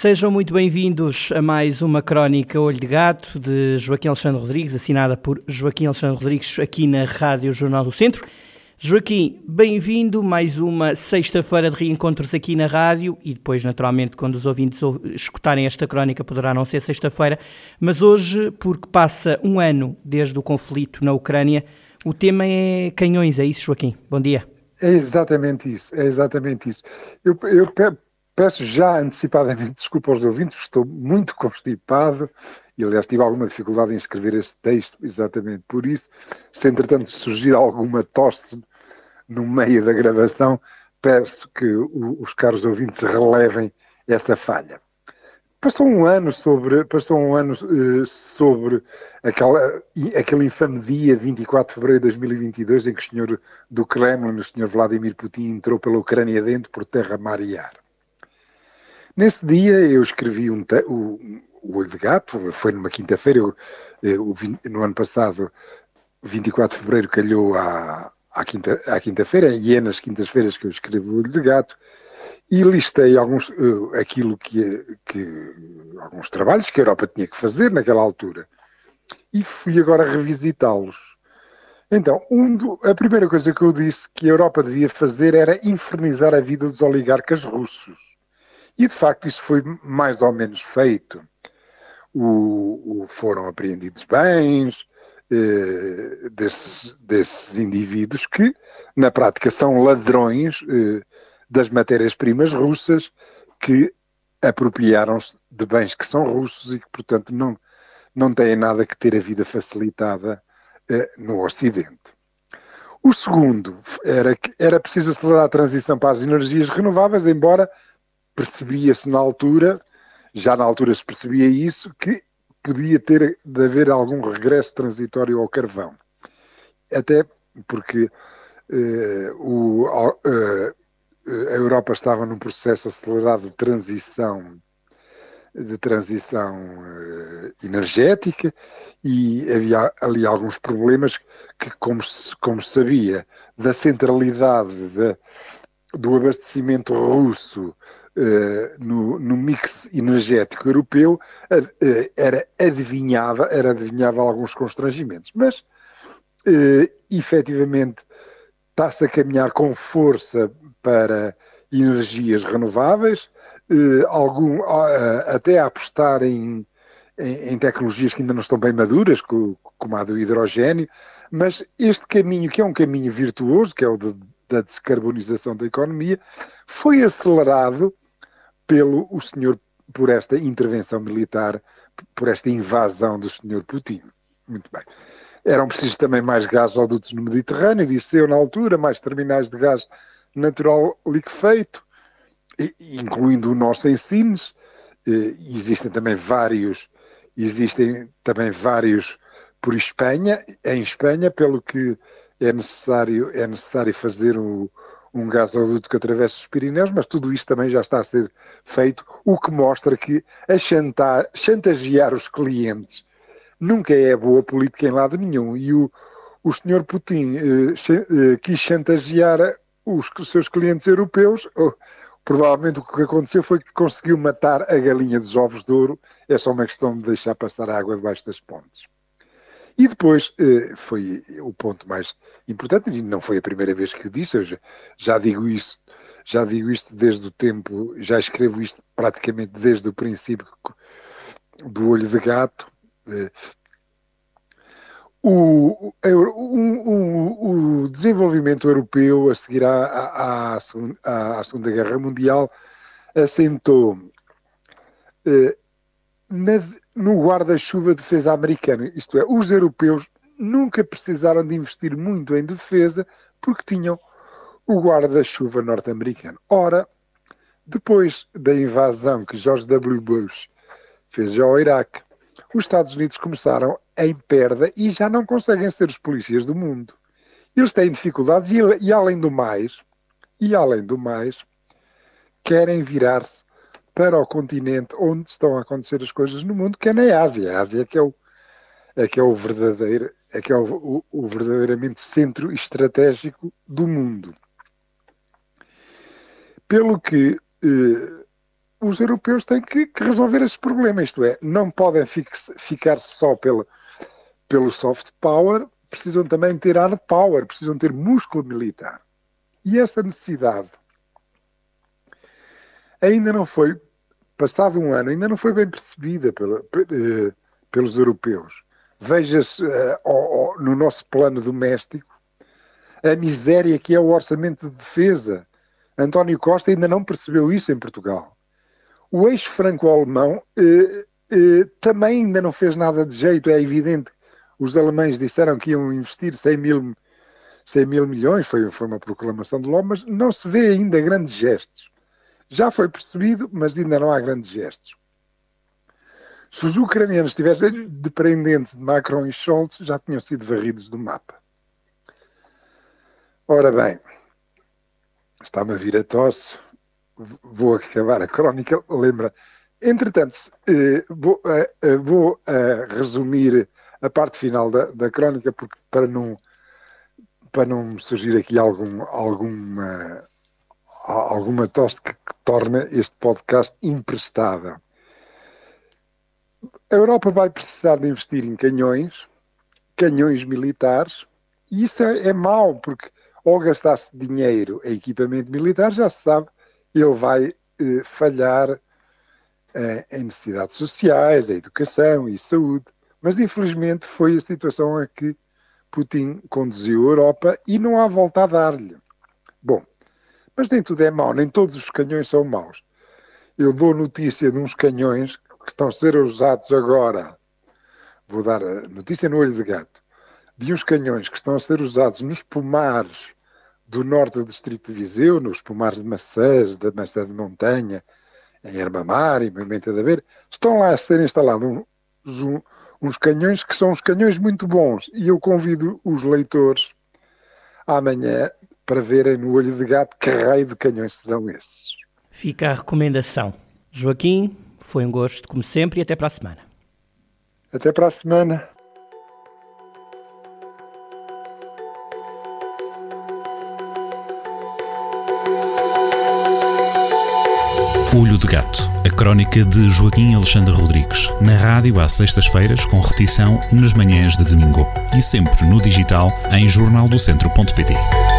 Sejam muito bem-vindos a mais uma crónica Olho de Gato de Joaquim Alexandre Rodrigues, assinada por Joaquim Alexandre Rodrigues aqui na Rádio Jornal do Centro. Joaquim, bem-vindo, mais uma sexta-feira de reencontros aqui na rádio e depois, naturalmente, quando os ouvintes escutarem esta crónica, poderá não ser sexta-feira, mas hoje, porque passa um ano desde o conflito na Ucrânia, o tema é canhões, é isso, Joaquim? Bom dia. É exatamente isso, é exatamente isso. Eu, eu Peço já antecipadamente desculpa aos ouvintes, estou muito constipado e, aliás, tive alguma dificuldade em escrever este texto, exatamente por isso. Se, entretanto, surgir alguma tosse no meio da gravação, peço que os caros ouvintes relevem esta falha. Passou um ano sobre, passou um ano, uh, sobre aquela, aquele infame dia 24 de fevereiro de 2022 em que o senhor do Kremlin, o senhor Vladimir Putin, entrou pela Ucrânia dentro por terra, mar e ar. Nesse dia eu escrevi um o, o Olho de Gato, foi numa quinta-feira, no ano passado, 24 de fevereiro, calhou à, à, quinta, quinta-feira, e é nas quintas-feiras que eu escrevo o Olho de Gato, e listei alguns, uh, aquilo que, que, alguns trabalhos que a Europa tinha que fazer naquela altura, e fui agora revisitá-los. Então, um do, a primeira coisa que eu disse que a Europa devia fazer era infernizar a vida dos oligarcas russos e de facto isso foi mais ou menos feito. O, o foram apreendidos bens eh, desses, desses, indivíduos que, na prática, são ladrões eh, das matérias-primas russas que apropriaram-se de bens que são russos e que, portanto, não, não têm nada que ter a vida facilitada eh, no Ocidente. O segundo era que era preciso acelerar a transição para as energias renováveis, embora percebia-se na altura, já na altura se percebia isso, que podia ter de haver algum regresso transitório ao carvão. Até porque uh, o, uh, a Europa estava num processo acelerado de transição de transição uh, energética e havia ali alguns problemas que, como se, como sabia, da centralidade de, do abastecimento russo no, no, mix energético europeu uh, era adivinhava, era adivinhava alguns constrangimentos, mas uh, efetivamente está-se a caminhar com força para energias renováveis, algum, até a apostar em, em, em, tecnologias que ainda não estão bem maduras, como a do hidrogênio, mas este caminho, que é um caminho virtuoso, que é o de, da descarbonização da economia, foi acelerado pelo o senhor por esta intervenção militar, por esta invasão do senhor Putin. Muito bem. Eram precisos também mais gasodutos no Mediterrâneo, disse eu na altura, mais terminais de gás natural liquefeito, incluindo o nosso em Sines. Existem também vários, existem também vários por Espanha, em Espanha, pelo que é necessário, é necessário fazer o, gasoduto que atravessa os Pirineus, mas tudo isto também já está a ser feito, o que mostra que a chantagear os clientes nunca é boa política em lado nenhum. E o, o senhor Putin eh, eh, quis chantagear os, os, seus clientes europeus. Oh, provavelmente o que aconteceu foi que conseguiu matar a galinha dos ovos de ouro. É só uma questão de deixar passar a água debaixo das pontes. E depois eh, foi o ponto mais importante, e não foi a primeira vez que o disse, eu já, digo isso, já digo isto desde o tempo, já escrevo isto praticamente desde o princípio do olho de gato. Eh, o, o, o, desenvolvimento europeu a seguir à, à, à, à Segunda Guerra Mundial assentou eh, na, no guarda-chuva de defesa americano. Isto é, os europeus nunca precisaram de investir muito em defesa porque tinham o guarda-chuva norte-americano. Ora, depois da invasão que George W. Bush fez ao Iraque, os Estados Unidos começaram em perda e já não conseguem ser os polícias do mundo. Eles têm dificuldades e, e além do mais, e além do mais, querem virar-se para o continente onde estão a acontecer as coisas no mundo, que é na Ásia. A Ásia é que é o, é que é o verdadeiro, é que é o, o, o verdadeiramente centro estratégico do mundo. Pelo que eh, os europeus têm que, que, resolver esse problema, isto é, não podem fix, ficar só pela, pelo soft power, precisam também ter hard power, precisam ter músculo militar. E essa necessidade ainda não foi, passado um ano, ainda não foi bem percebida pela, eh, pelos europeus. Veja-se uh, no nosso plano doméstico a miséria que é o orçamento de defesa. António Costa ainda não percebeu isso em Portugal. O eixo franco-alemão eh, eh, também ainda não fez nada de jeito, é evidente. Os alemães disseram que iam investir 100 mil, 100 mil milhões, foi, foi uma proclamação de logo, mas não se vê ainda grandes gestos. Já foi percebido, mas ainda não há grandes gestos. Se os ucranianos estivessem dependentes de Macron e Scholz, já tinham sido varridos do mapa. Ora bem, está-me a vir a tosse, vou acabar a crónica, lembra. Entretanto, eh, vou, eh, eh, vou resumir a parte final da, da crónica, porque para não, para não surgir aqui algum, alguma, alguma tosse que, que torna este podcast imprestável. A Europa vai precisar de investir em canhões, canhões militares, e isso é, é mau, porque ao gastar-se dinheiro em equipamento militar, já se sabe, ele vai eh, falhar eh, em necessidades sociais, em educação e saúde. Mas infelizmente foi a situação a que Putin conduziu a Europa e não há volta a dar-lhe. Bom, mas nem tudo é mau, nem todos os canhões são maus. Eu dou notícia de uns canhões que estão a ser usados agora. Vou dar a notícia no olho de gato. De uns canhões que estão a ser usados nos pomares do norte do distrito de Viseu, nos pomares de maçãs, da maçã de montanha, em Armamar e Moimenta da Beira, estão lá a ser instalados uns, uns canhões que são uns canhões muito bons e eu convido os leitores amanhã para verem no olho de gato que raio de canhões serão esses. Fica a recomendação. Joaquim, foi um gosto, como sempre, e até para a semana. Até para a semana. Olho de Gato, a crónica de Joaquim Alexandre Rodrigues, na rádio às sextas-feiras, com repetição nas manhãs de domingo e sempre no digital em jornaldocentro.pt.